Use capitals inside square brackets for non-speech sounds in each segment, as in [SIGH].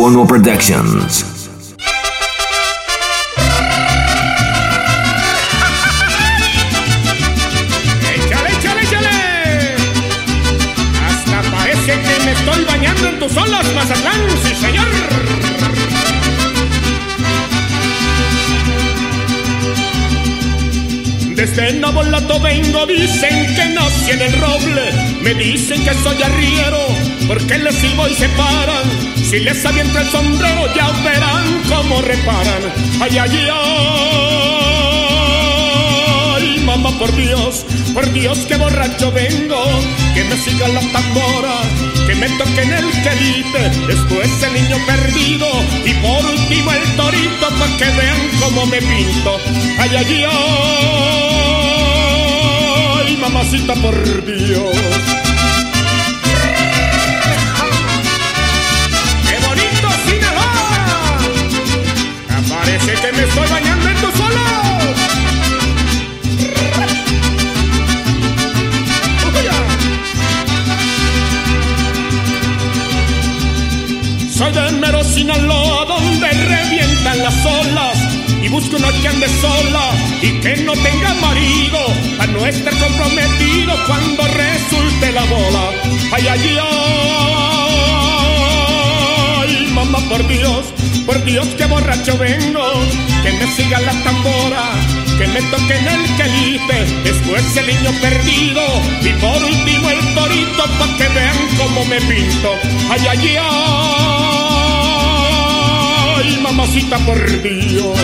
Suono Productions. Estoy bañando en tus olas, Mazatlán, sí señor. Nabolato vengo, dicen que nací en el roble, me dicen que soy arriero, porque les silbo y se paran si les aviento el sombrero ya verán cómo reparan. Ay, ay, ay, mamá, por Dios, por Dios, que borracho vengo. Que me siga la tambora, que me toquen el quelite. Después el niño perdido y por último el torito para que vean cómo me pinto. Ay, ay, ay, mamacita, por Dios. que me estoy bañando en tu solo. Soy de mero Sinaloa donde revientan las olas y busco una que ande sola y que no tenga marido a no estar comprometido cuando resulte la bola. Ay, ay, ay, mamá por Dios por Dios que borracho vengo, que me siga la tambora, que me toquen el quelite, después el niño perdido y por último el torito para que vean cómo me pinto. Ay, ay, ay, mamacita por Dios. [LAUGHS]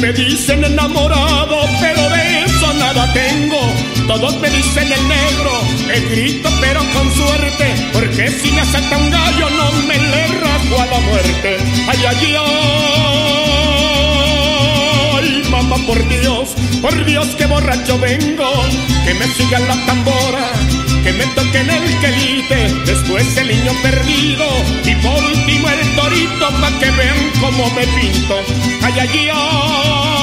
Me dicen enamorado, pero de eso nada tengo. Todos me dicen el negro, el grito pero con suerte, porque si me asalta un gallo no me le rasgo a la muerte. Ay, ay, ay, mamá, por Dios, por Dios que borracho vengo, que me siga la tambora que me toquen el quelite, después el niño perdido y por último el torito para que vean cómo me pinto. Ay, ay, ay,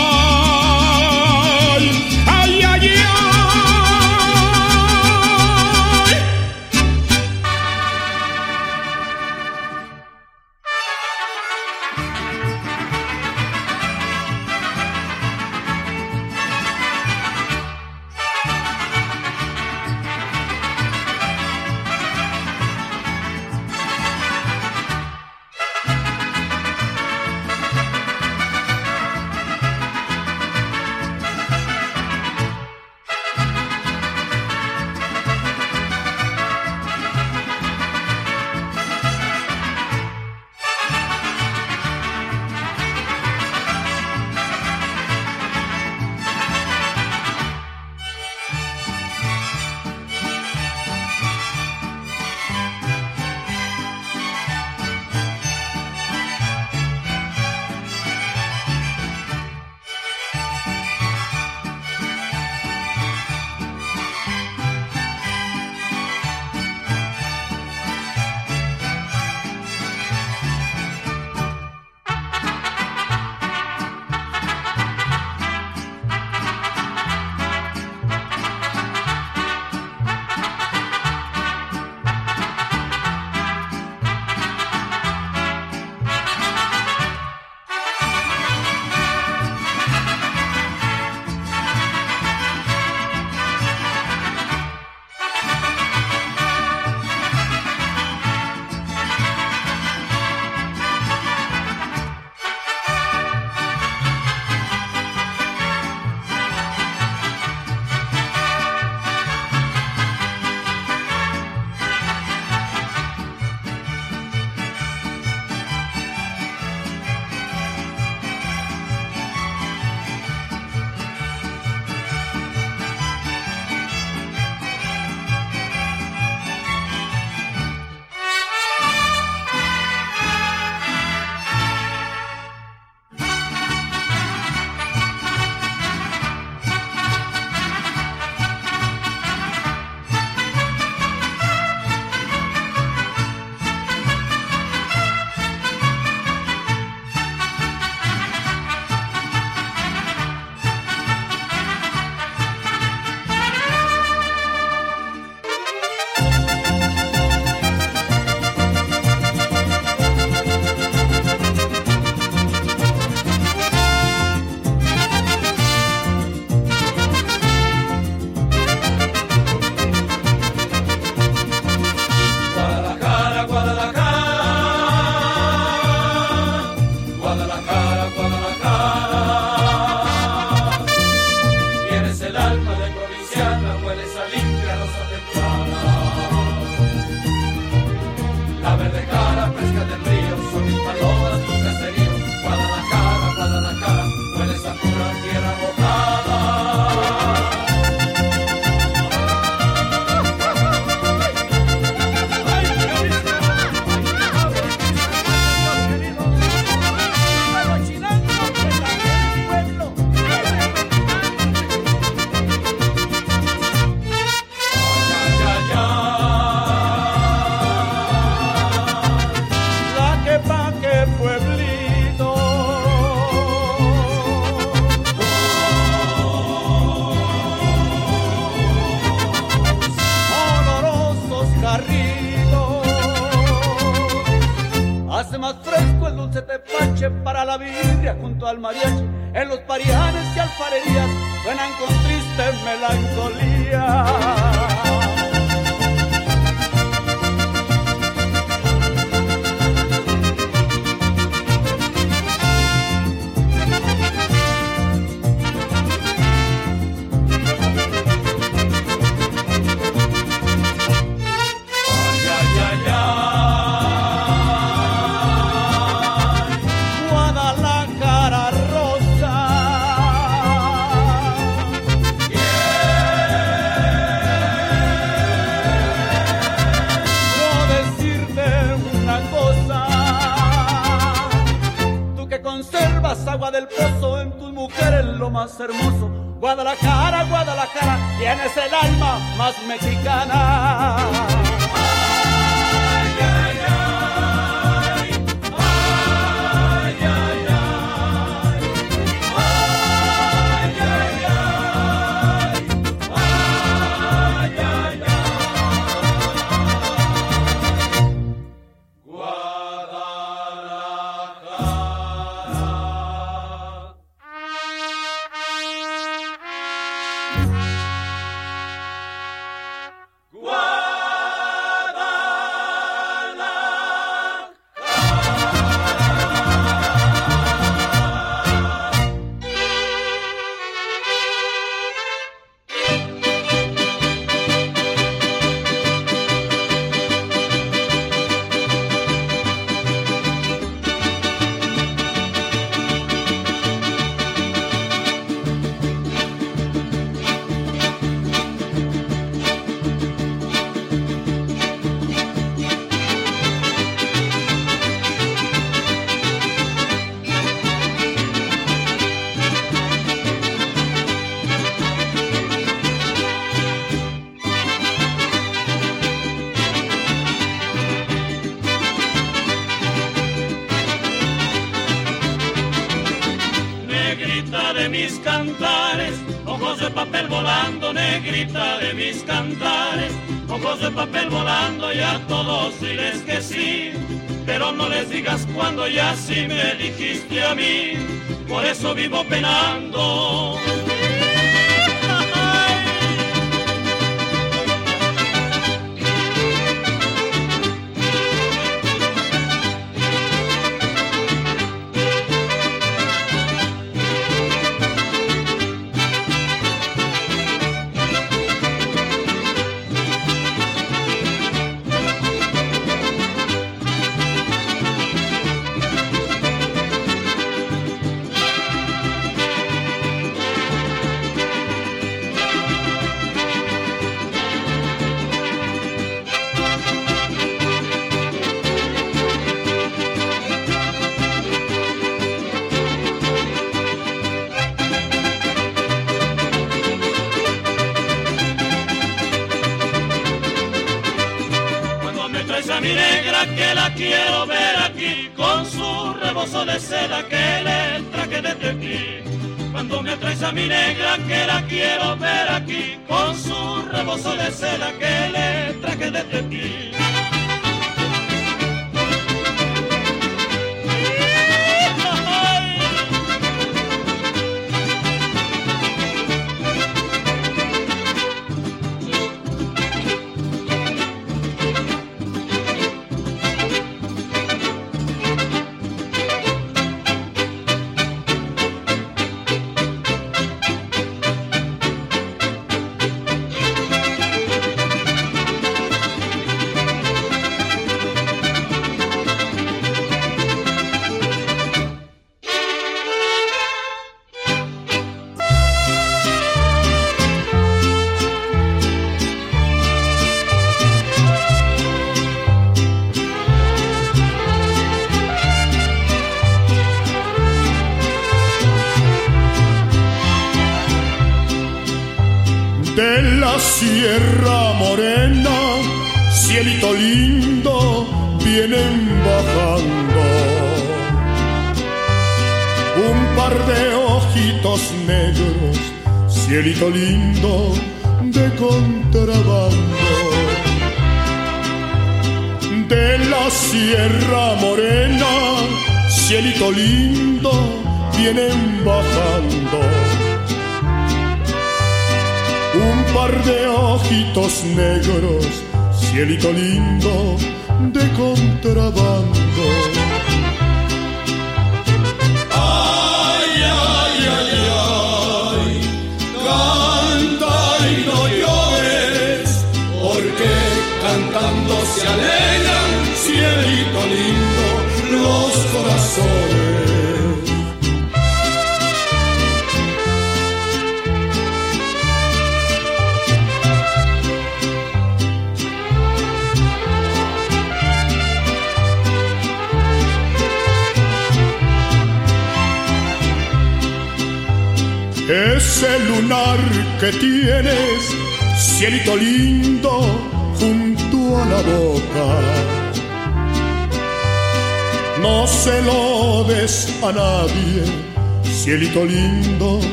hermosa. así me dijiste a mí, por eso vivo penando.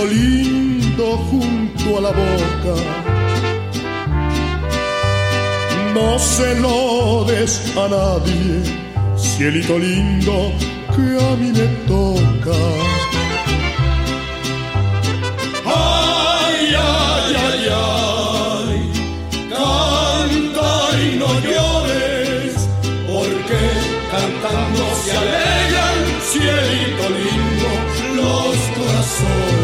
lindo junto a la boca. No se lo des a nadie, cielito lindo que a mí me toca. Ay, ay, ay, ay, canta y no llores, porque cantando se alegra cielito lindo los corazones.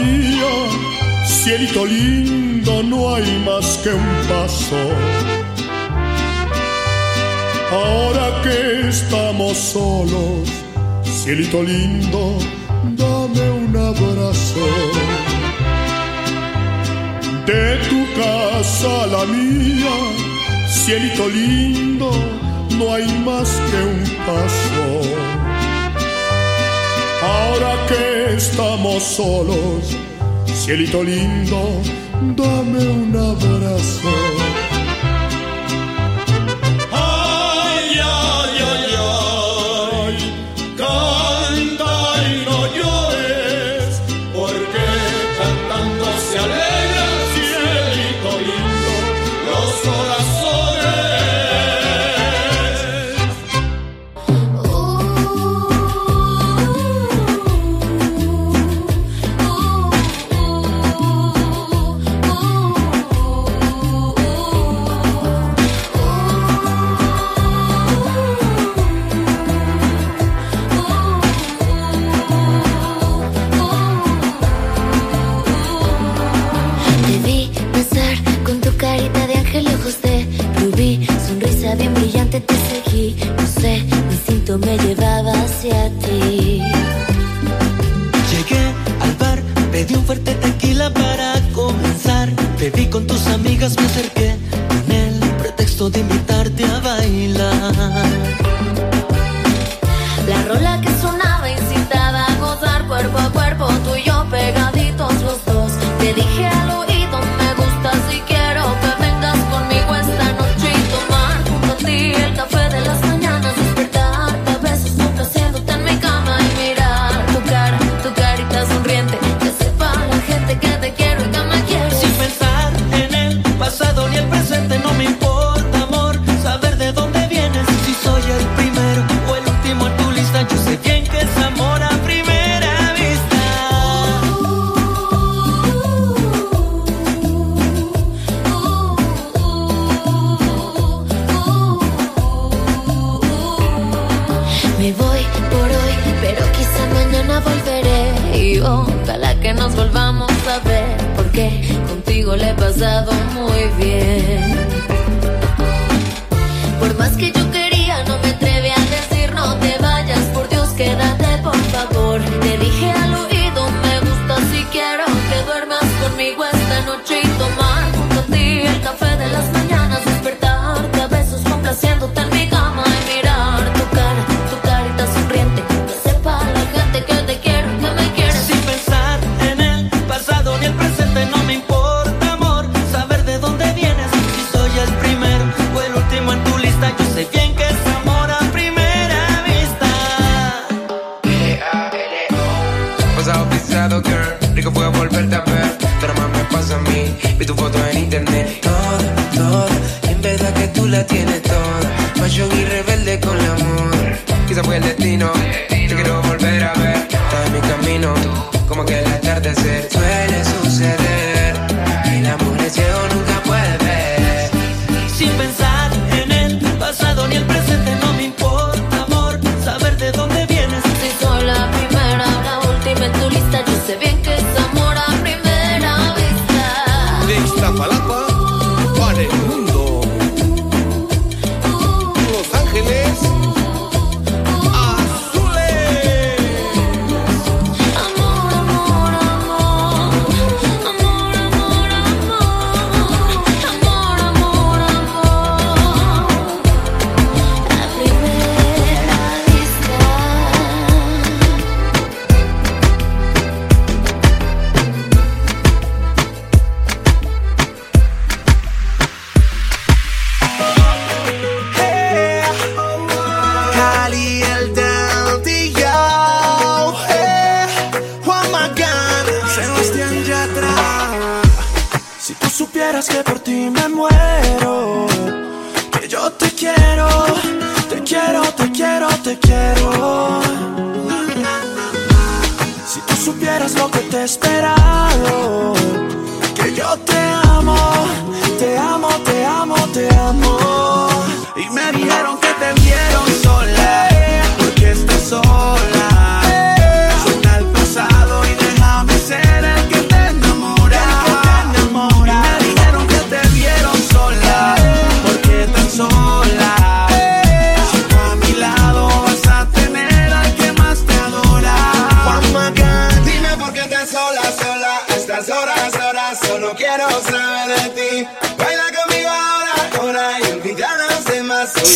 mía, cielito lindo, no hay más que un paso. Ahora que estamos solos, cielito lindo, dame un abrazo. De tu casa a la mía, cielito lindo, no hay más que un paso. Ahora que estamos solos, cielito lindo, dame un abrazo.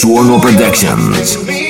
Demás. Suono Productions.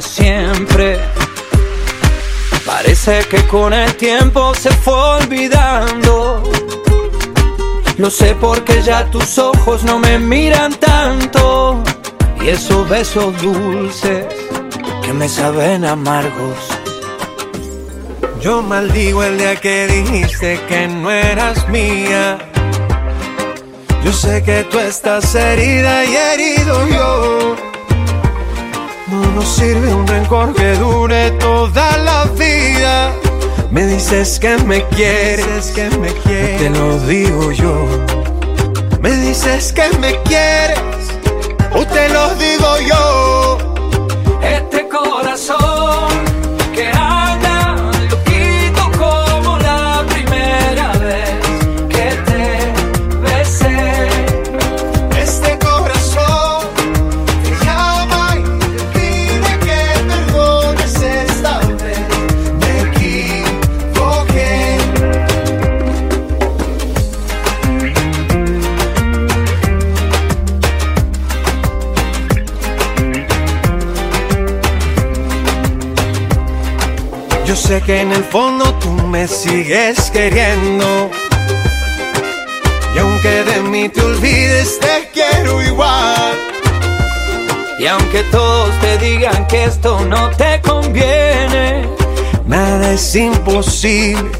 Siempre. Parece que con el tiempo se fue olvidando. Lo sé porque ya tus ojos no me miran tanto. Y esos besos dulces que me saben amargos. Yo maldigo el día que dijiste que no eras mía. Yo sé que tú estás herida y herido yo. No nos sirve un rencor que dure toda la vida. Me dices que me quieres, que me quieres. Te lo digo yo. Me dices que me quieres, o te lo digo yo. Este corazón que en el fondo tú me sigues queriendo. Y aunque de mí te olvides, te quiero igual. Y aunque todos te digan que esto no te conviene, Nada es imposible.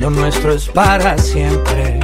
lo nuestro es para siempre.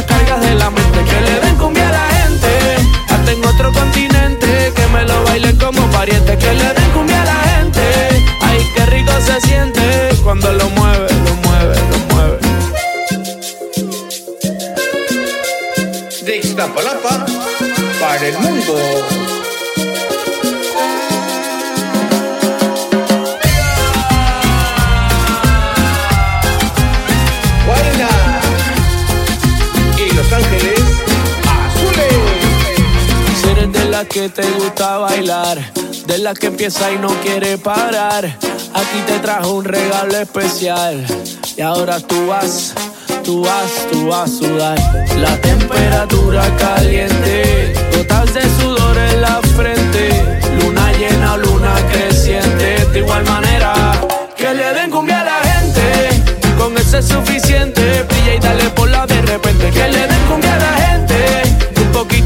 las cargas de la mente. De la que empieza y no quiere parar. Aquí te trajo un regalo especial y ahora tú vas, tú vas, tú vas a sudar. La temperatura caliente, gotas de sudor en la frente, luna llena, luna creciente, de igual manera que le den cumbia a la gente. Con eso es suficiente, brilla y dale por la de repente que le den cumbia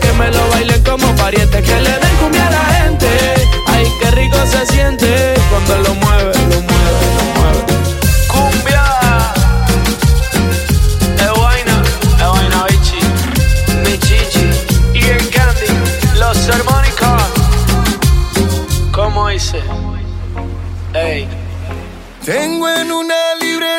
Que me lo bailen como pariente. Que le den cumbia a la gente. Ay, qué rico se siente cuando lo mueve, lo mueve, lo mueve. Cumbia. Es vaina, bichi. Mi chichi. Y el candy. Los armónicos. ¿Cómo hice? Ey. Tengo en una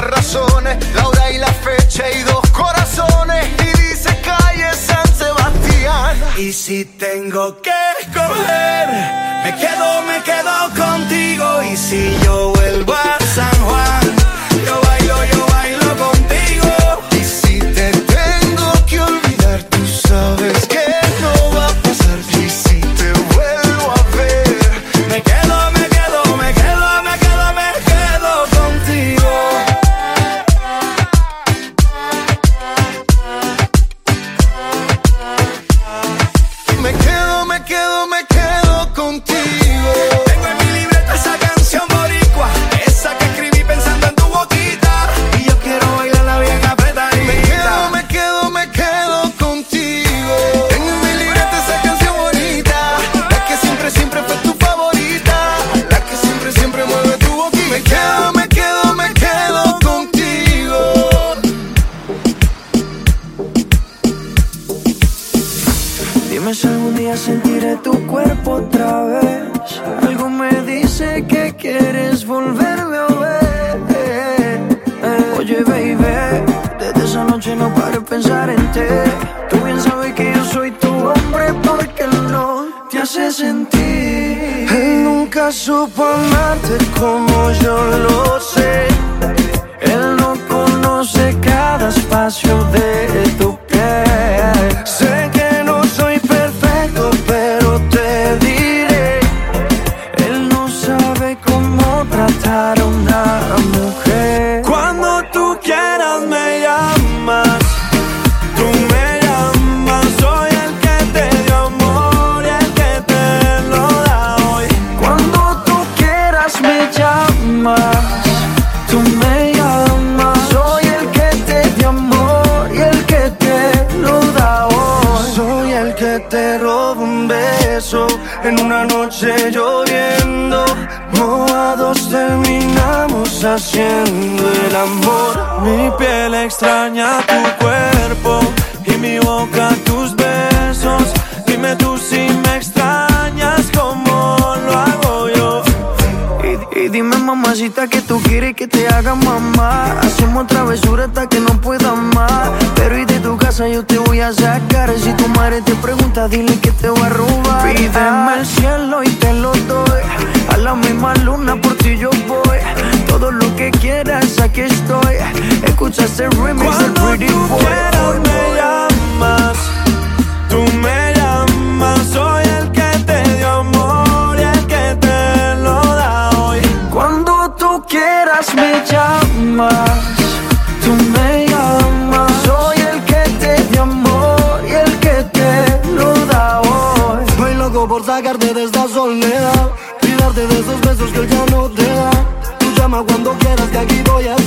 Libreta haciendo el amor. Mi piel extraña tu cuerpo y mi boca tus besos. Dime tú si me extrañas como lo hago yo. Y dime mamacita que tú quieres que te haga mamá. Hacemos travesura hasta que no pueda más. Pero y de tu casa yo te voy a sacar. Si tu madre te pregunta dile que te voy a robar. Pídeme el cielo y te lo doy. A la misma luna por ti yo voy Todo lo que quieras aquí estoy. Escucha este remix Pretty tú Boy. quieras me llamas. Tú me llamas. Soy el que te dio amor Y el que te lo da hoy. Cuando tú quieras me llamas, tú me llamas. Soy el que te dio amor y el que te lo da hoy. Estoy loco por sacarte de esta soledad Y darte de esos besos que ya no te da llama cuando quieras que aquí voy a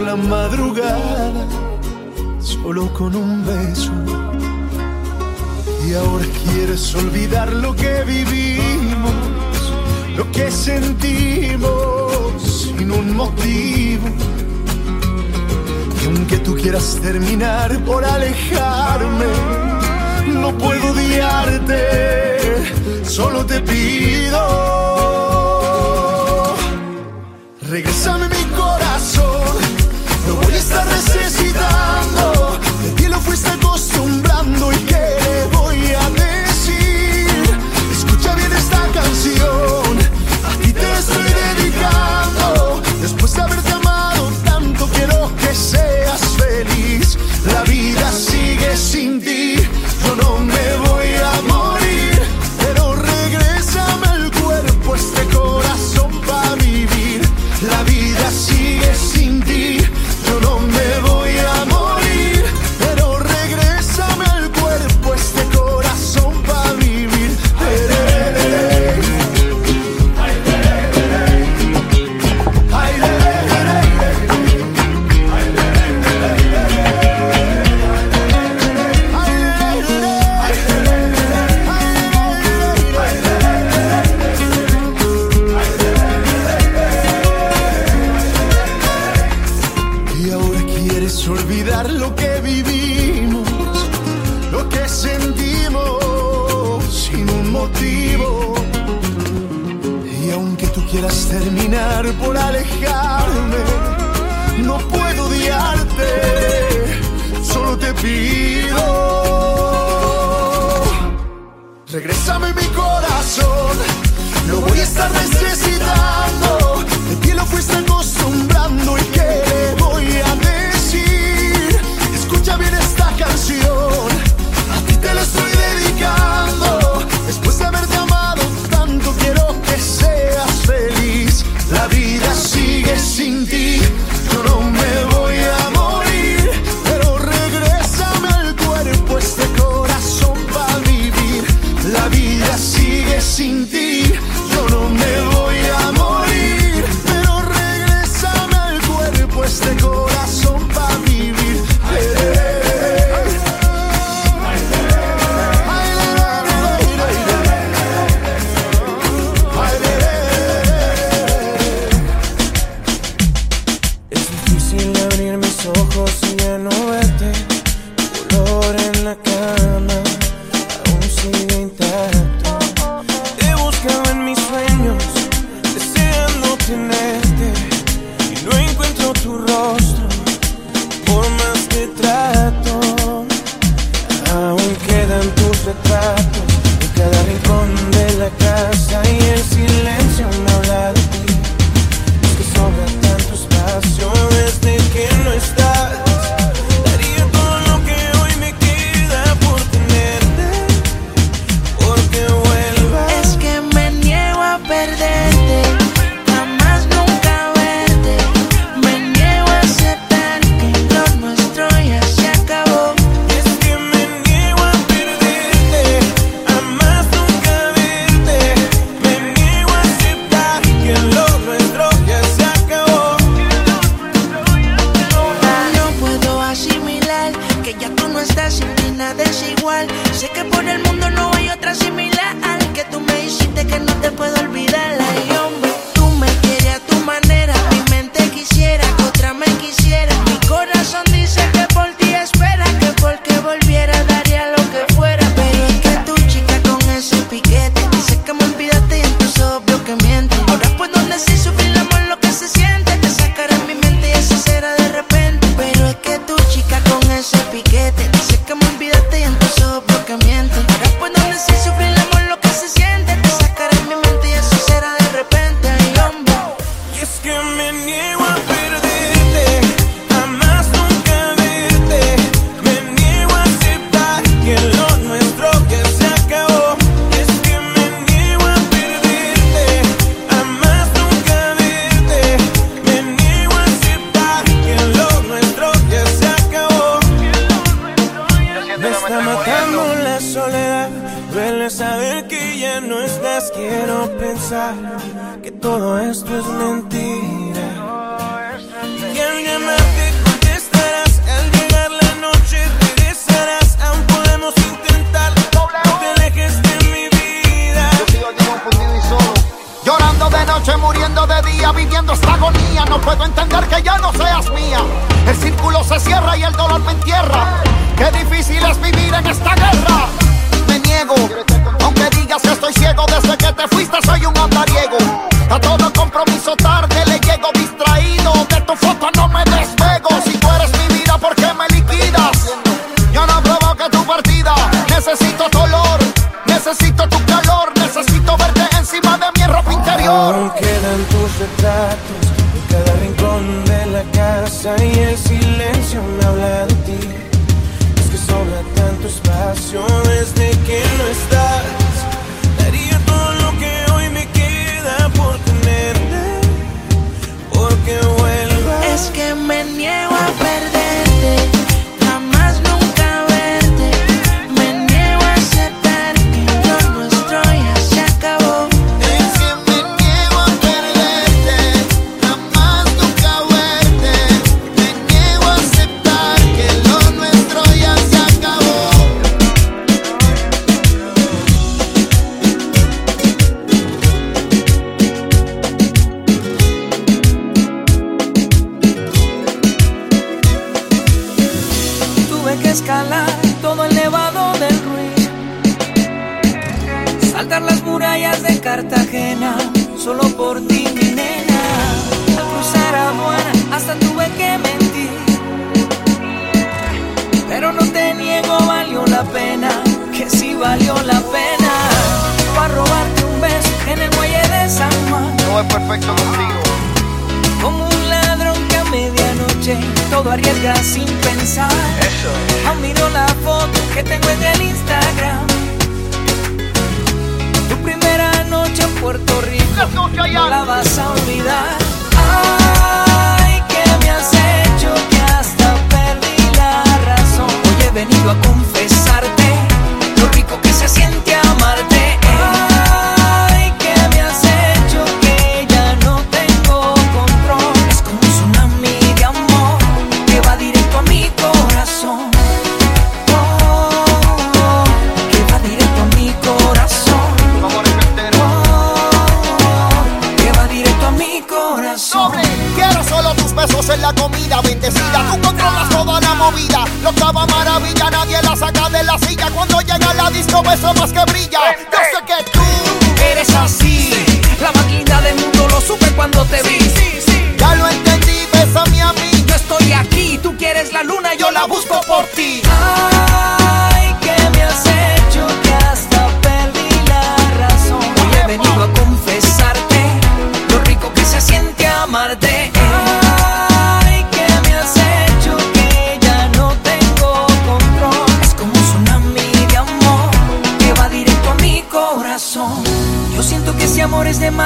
la madrugada, solo con un beso. Y ahora quieres olvidar lo que vivimos, lo que sentimos sin un motivo. Y aunque tú quieras terminar por alejarme, no puedo odiarte, solo te pido. Regresame mi corazón, lo voy a estar necesitando. De ti lo fuiste acostumbrando y qué le voy a decir. Escucha bien esta canción, a ti te estoy dedicando. Después de haberte amado tanto, quiero que seas feliz. La vida sigue sin ti,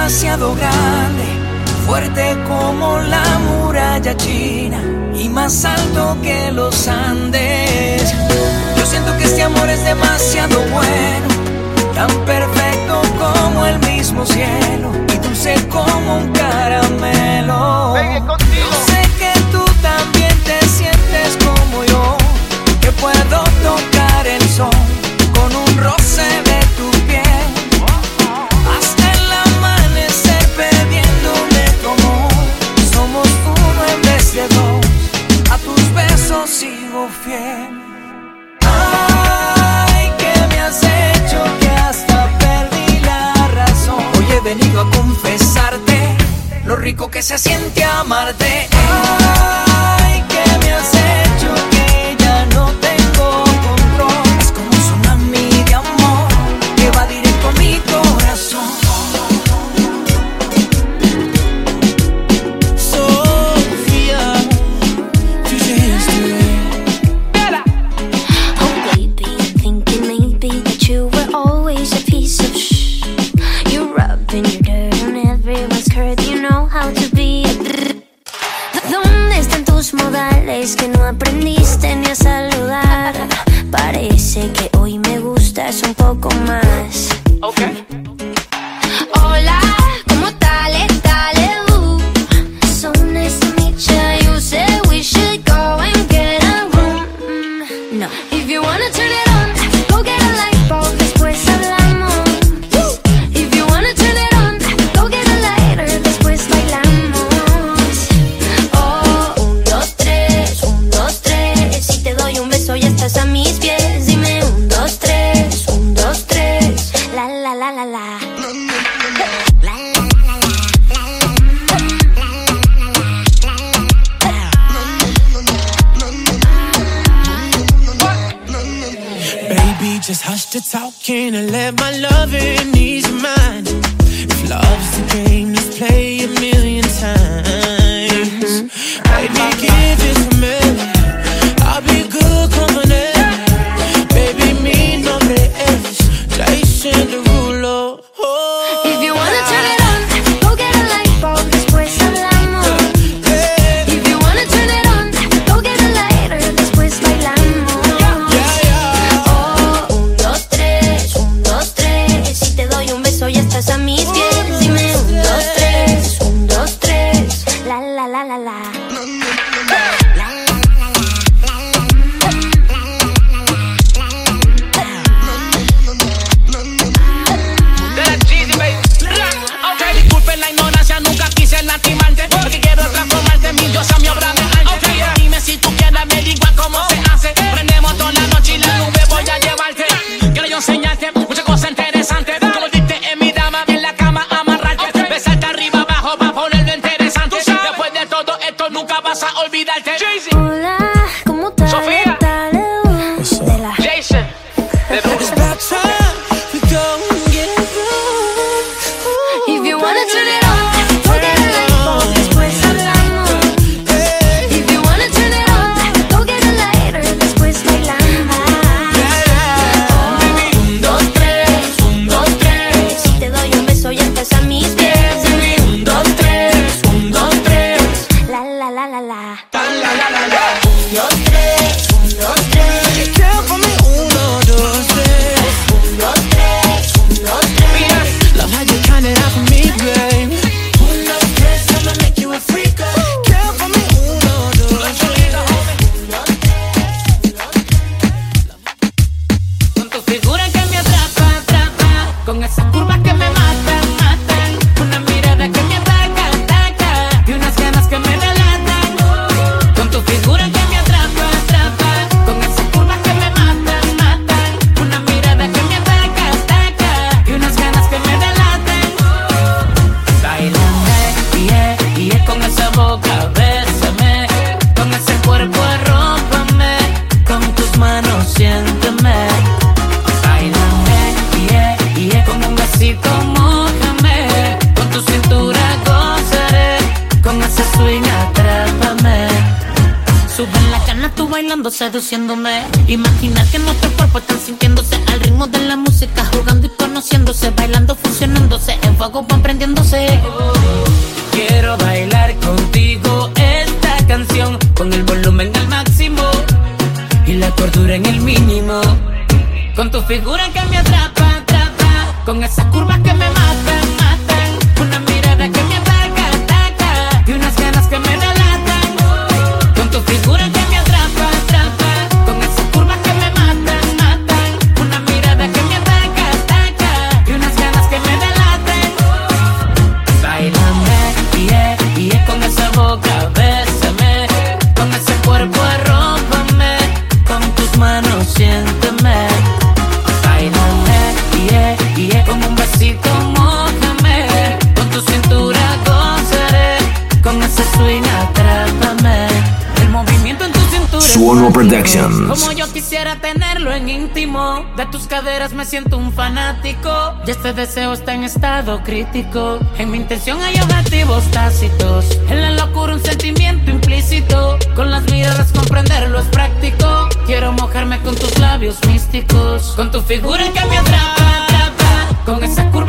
demasiado grande, fuerte como la muralla china y más alto que los Andes. Yo siento que este amor es demasiado bueno, tan perfecto como el mismo cielo y dulce como un caramelo. rico que se siente amarte. que me maten, maten. Como yo quisiera tenerlo en íntimo, de tus caderas me siento un fanático. Y este deseo está en estado crítico. En mi intención hay objetivos tácitos. En la locura un sentimiento implícito. Con las miradas comprenderlo es práctico. Quiero mojarme con tus labios místicos. Con tu figura que me atrapa. Con esa curva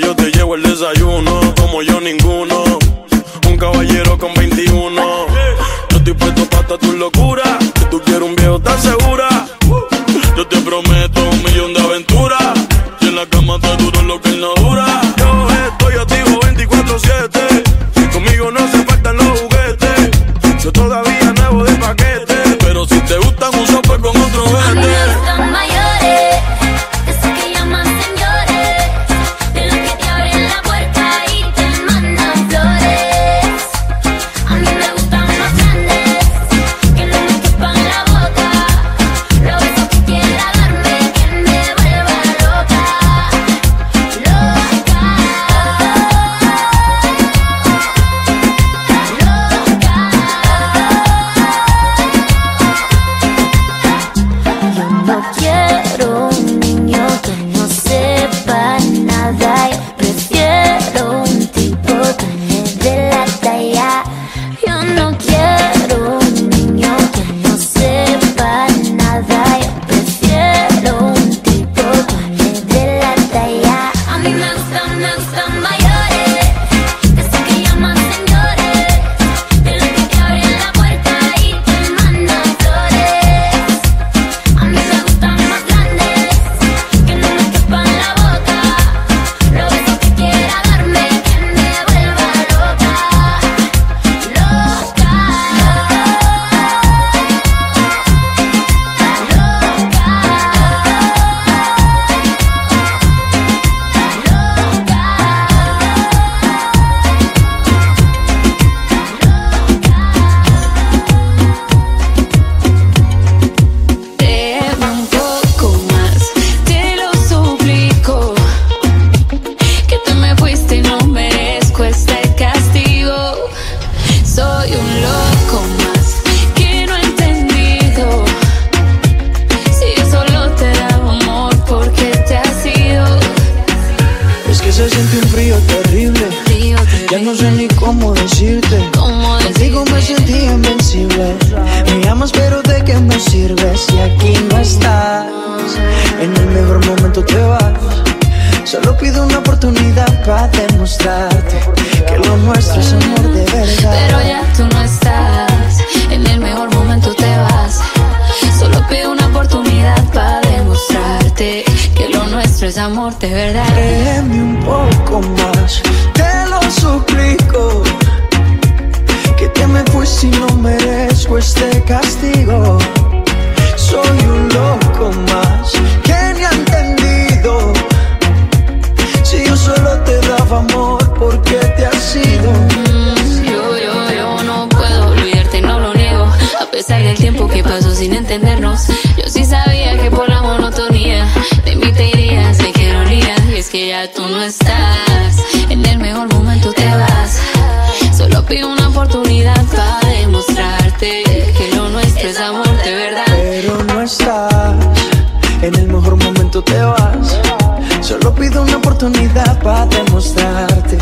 yo te que lo nuestro es amor de verdad. Créeme un poco más, te lo suplico. Que te me fui si no merezco este castigo. Soy un loco más que ni ha entendido. Si yo solo te daba amor, ¿por qué te has ido? Mm, yo, yo, yo no puedo olvidarte, no lo niego. A pesar del tiempo que pasó sin entendernos sí sabía que por la monotonía de mí te irías. De ironía, y es que ya tú no estás. En el mejor momento te vas. Solo pido una oportunidad para demostrarte que lo nuestro es amor de verdad. Pero no estás, en el mejor momento te vas. Solo pido una oportunidad para demostrarte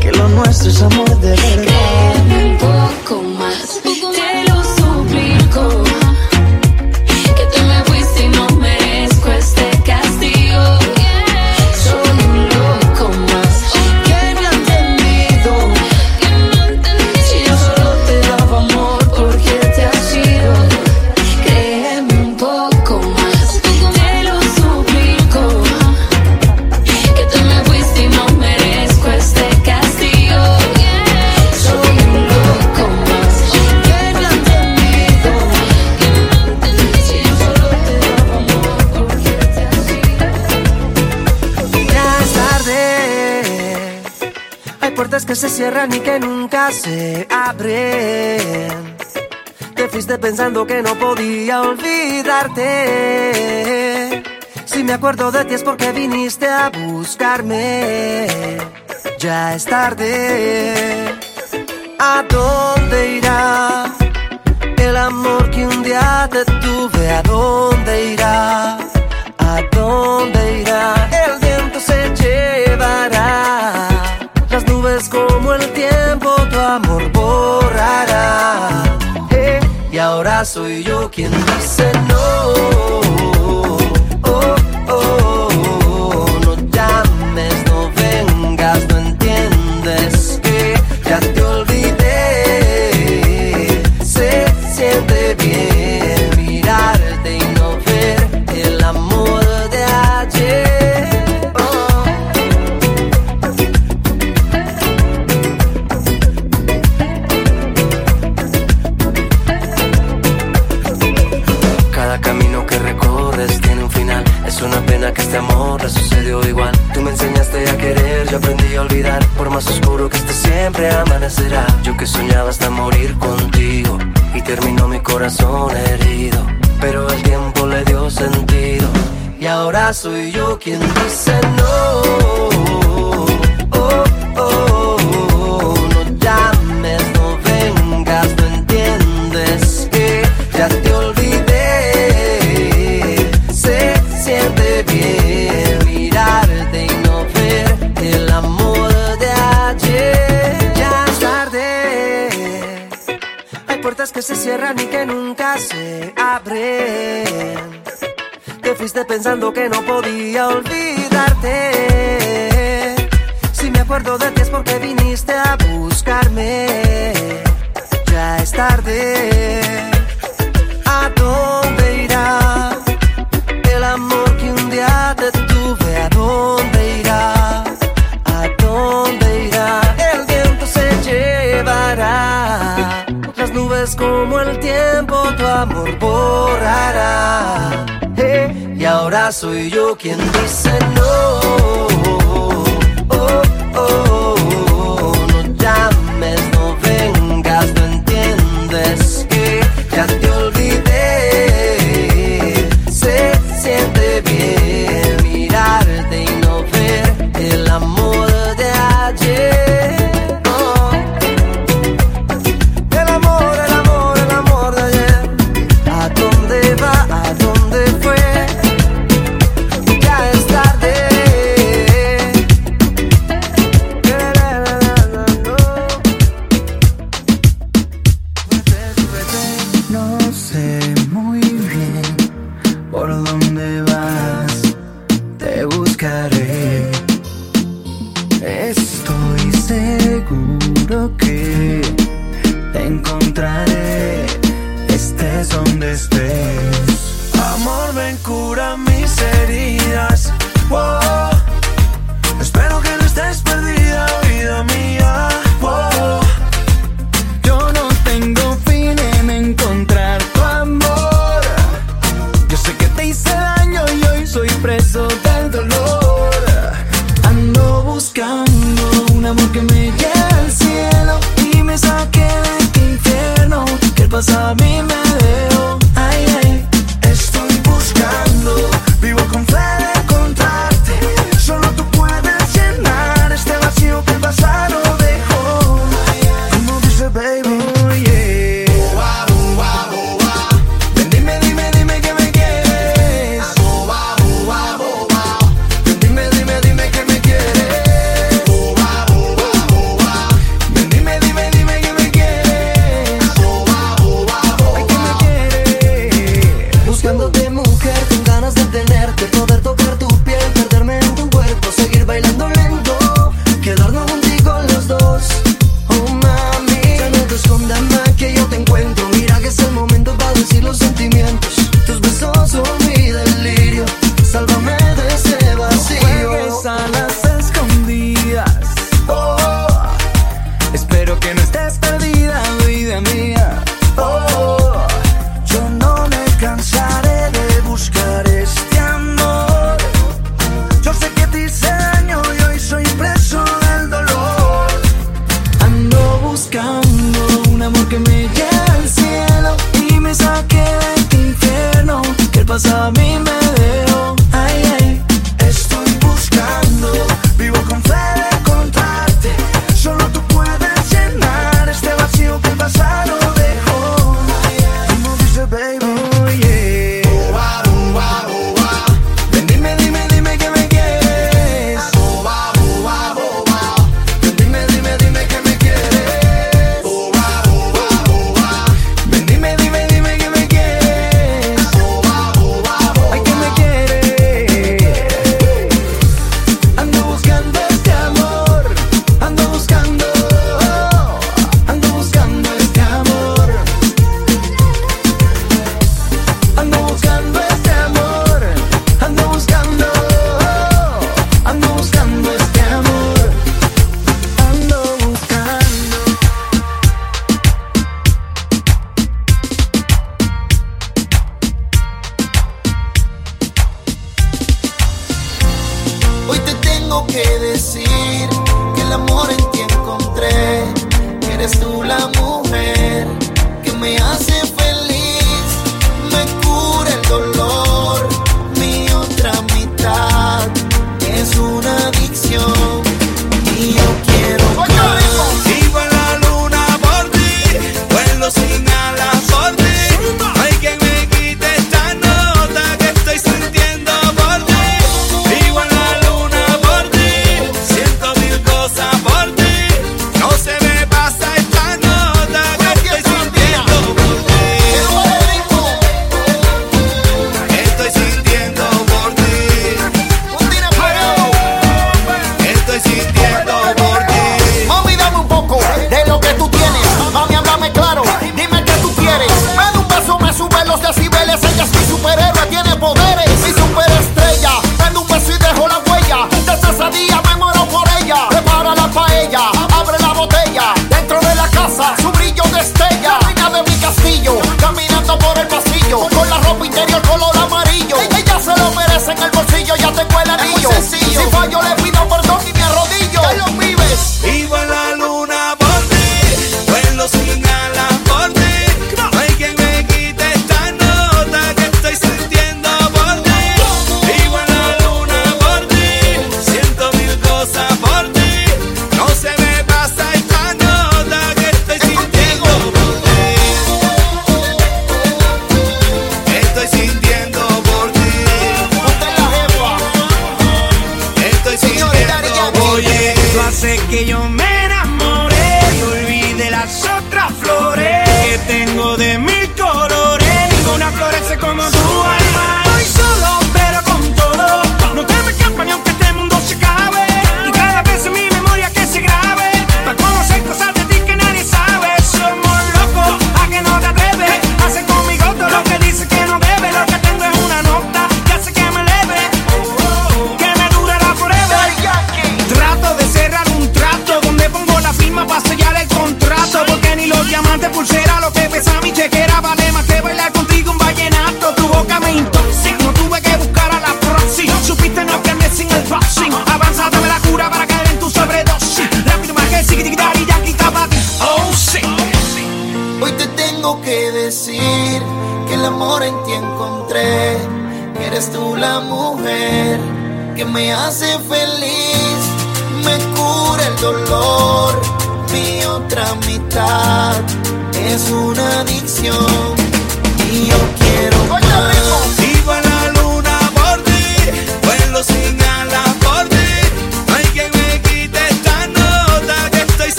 que lo nuestro es amor de verdad. Créeme un poco más. Puertas que nunca se abren. Te fuiste pensando que no podía olvidarte. Si me acuerdo de ti es porque viniste a buscarme. Ya es tarde. ¿A dónde irá el amor que un día te tuve? ¿A dónde irá? ¿A dónde irá? Soy yo quien dice no. Por más oscuro que esté, siempre amanecerá. Yo que soñaba hasta morir contigo. Y terminó mi corazón herido. Pero el tiempo le dio sentido. Y ahora soy yo quien dice no. Oh, oh, oh, Te fuiste pensando que no podía olvidarte. Si me acuerdo de ti es porque viniste a buscarme. Ya es tarde. ¿A dónde soy yo quien dice no.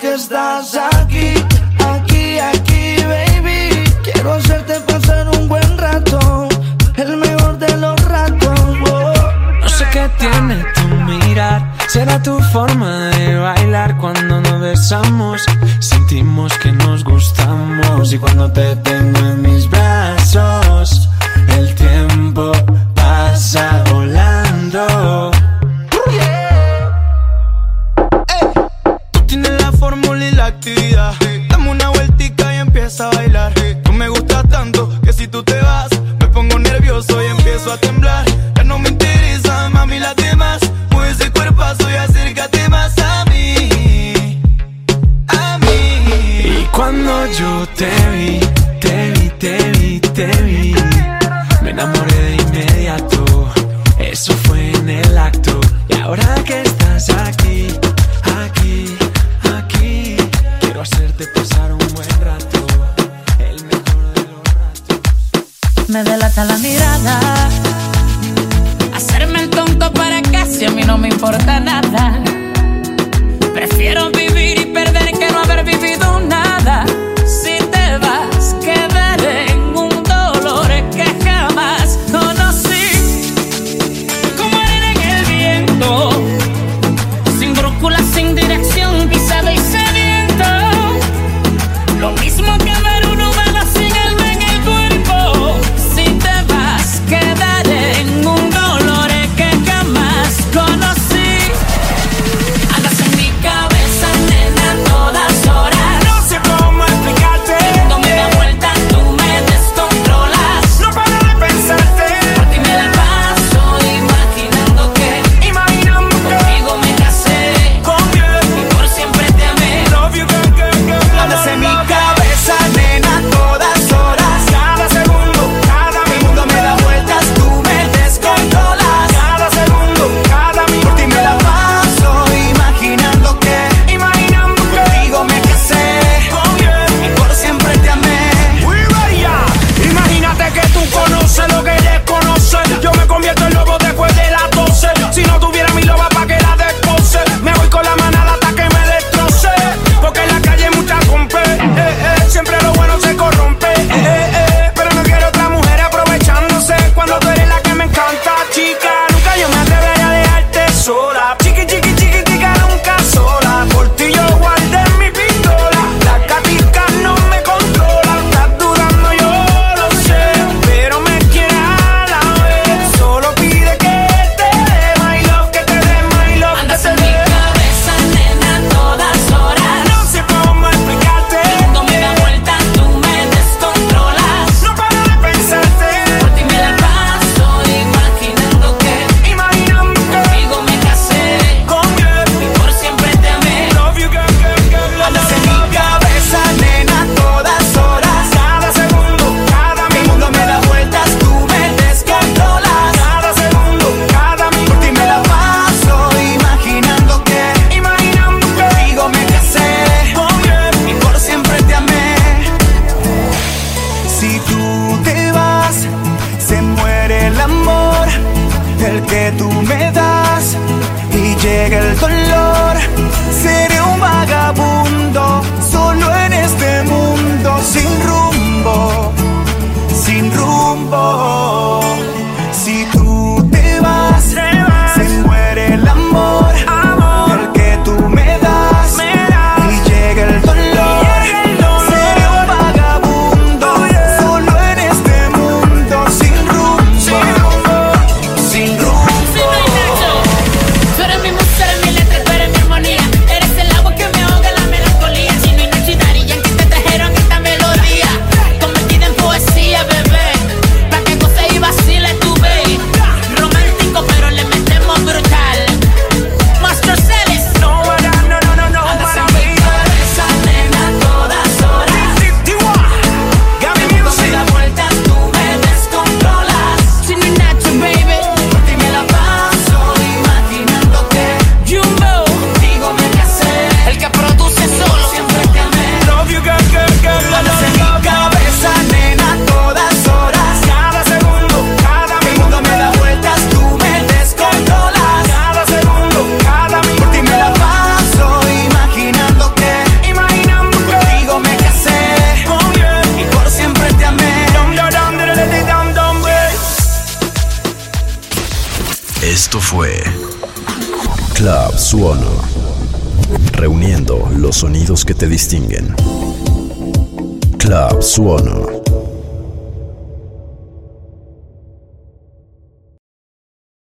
que estás aquí, aquí, aquí, baby. Quiero hacerte pasar un buen rato, el mejor de los ratos. No sé qué tiene tu mirar, será tu forma de bailar cuando nos besamos. Sentimos que nos gustamos y cuando te